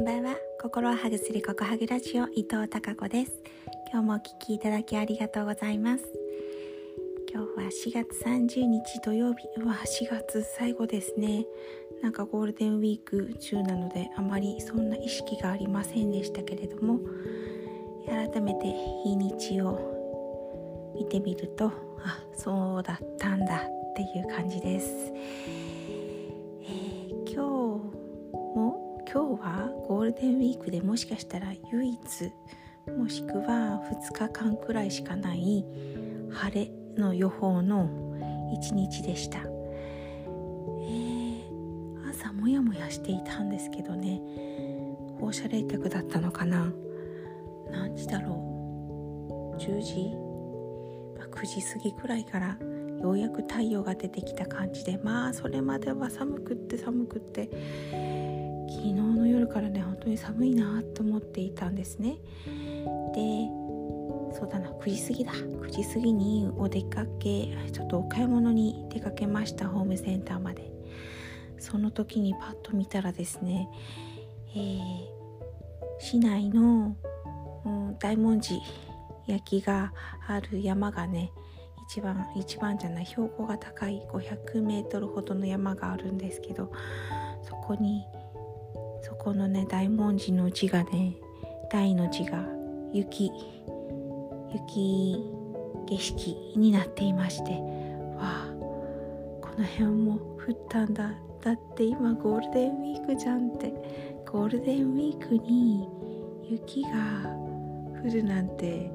んばんは。心をハグするココハグラジオ伊藤孝子です。今日もお聞きいただきありがとうございます。今日は4月30日土曜日。うわ4月最後ですね。なんかゴールデンウィーク中なのであまりそんな意識がありませんでしたけれども改めて日にちを見てみるとあそうだったんだっていう感じです、今日はゴールデンウィークでもしかしたら唯一もしくは2日間くらいしかない晴れの予報の一日でした、えー、朝もやもやしていたんですけどね。放射冷却だったのかな？何時だろう？10時、ま、9時過ぎくらいからようやく太陽が出てきた感じでまあそれまでは寒くって寒くってからね本当に寒いなと思っていたんですね。でそうだな9時過ぎだ。9時過ぎにお出かけちょっとお買い物に出かけましたホームセンターまで。その時にパッと見たらですね、えー、市内の、うん、大文字焼きがある山がね一番一番じゃない標高が高い500メートルほどの山があるんですけどそこにそこのね大文字の字がね大の字が雪雪景色になっていましてわあこの辺も降ったんだ。だって今ゴールデンウィークじゃんって。ゴールデンウィークに雪が降るなんて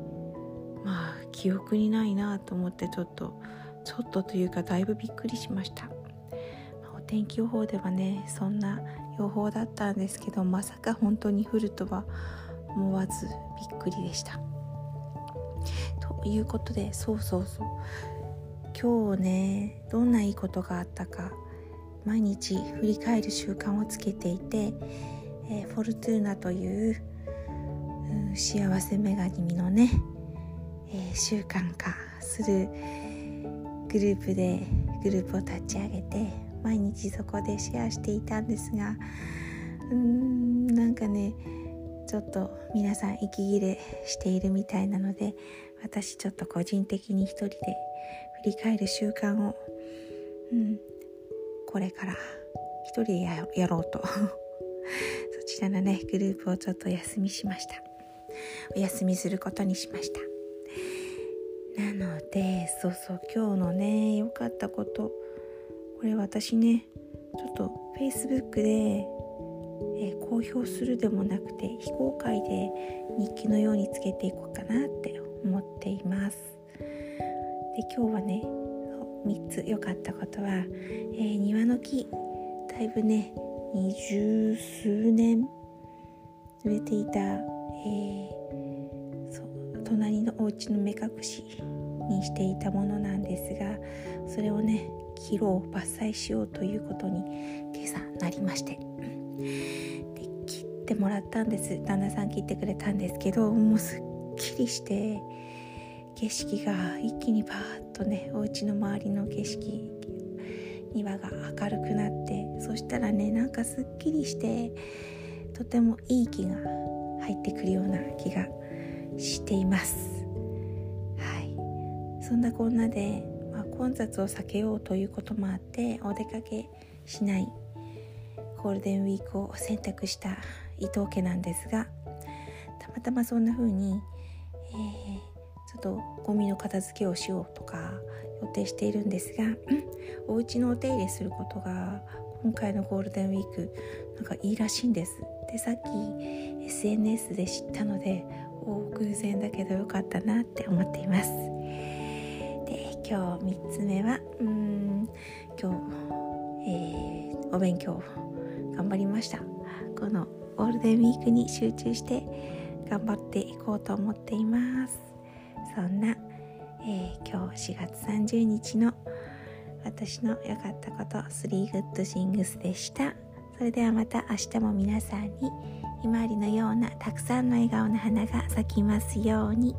まあ記憶にないなと思ってちょっとちょっとというかだいぶびっくりしました。お天気予報ではねそんな予報だったんですけどまさか本当に降るとは思わずびっくりでした。ということでそうそうそう今日ねどんないいことがあったか毎日振り返る習慣をつけていて、えー、フォルトゥーナという、うん、幸せ女神のね、えー、習慣化するグループでグループを立ち上げて毎日そこでシェアしていたんですがうーんなんかねちょっと皆さん息切れしているみたいなので私ちょっと個人的に一人で振り返る習慣を、うん、これから一人でやろうと。そちらのねグループをちょっとお休みしました。お休みすることにしました。なのでそうそう今日のね良かったことこれ私ねちょっと Facebook で、えー、公表するでもなくて非公開で日記のようにつけていこうかなって思っています。で今日はね3つ良かったことは、えー、庭の木だいぶね二十数年植えていた、えー、そう隣のお家の目隠しにしていたものなんですがそれをね切ろう伐採しようということに今朝なりまして。で切ってもらったんです。旦那さん切ってくれたんですけどもうすっきりして景色が一気にパーッとねお家の周りの景色庭が明るくなってそしたらねなんかすっきりしてとてもいい気が入ってくるような気がしています。そんなこんなでま混雑を避けようということもあってお出かけしないゴールデンウィークを選択した伊藤家なんですがたまたまそんな風に、えー、ちょっとゴミの片付けをしようとか予定しているんですが、うん、お家のお手入れすることが今回のゴールデンウィークなんかいいらしいんです。でさっき SNS で知ったのでお偶然だけどよかったなって思っています。今日3つ目はうん今日、えー、お勉強頑張りました。このゴールデンウィークに集中して頑張っていこうと思っています。そんな、えー、今日4月30日の私の良かったこと3 good things でした。それではまた明日も皆さんにひまわりのようなたくさんの笑顔の花が咲きますように。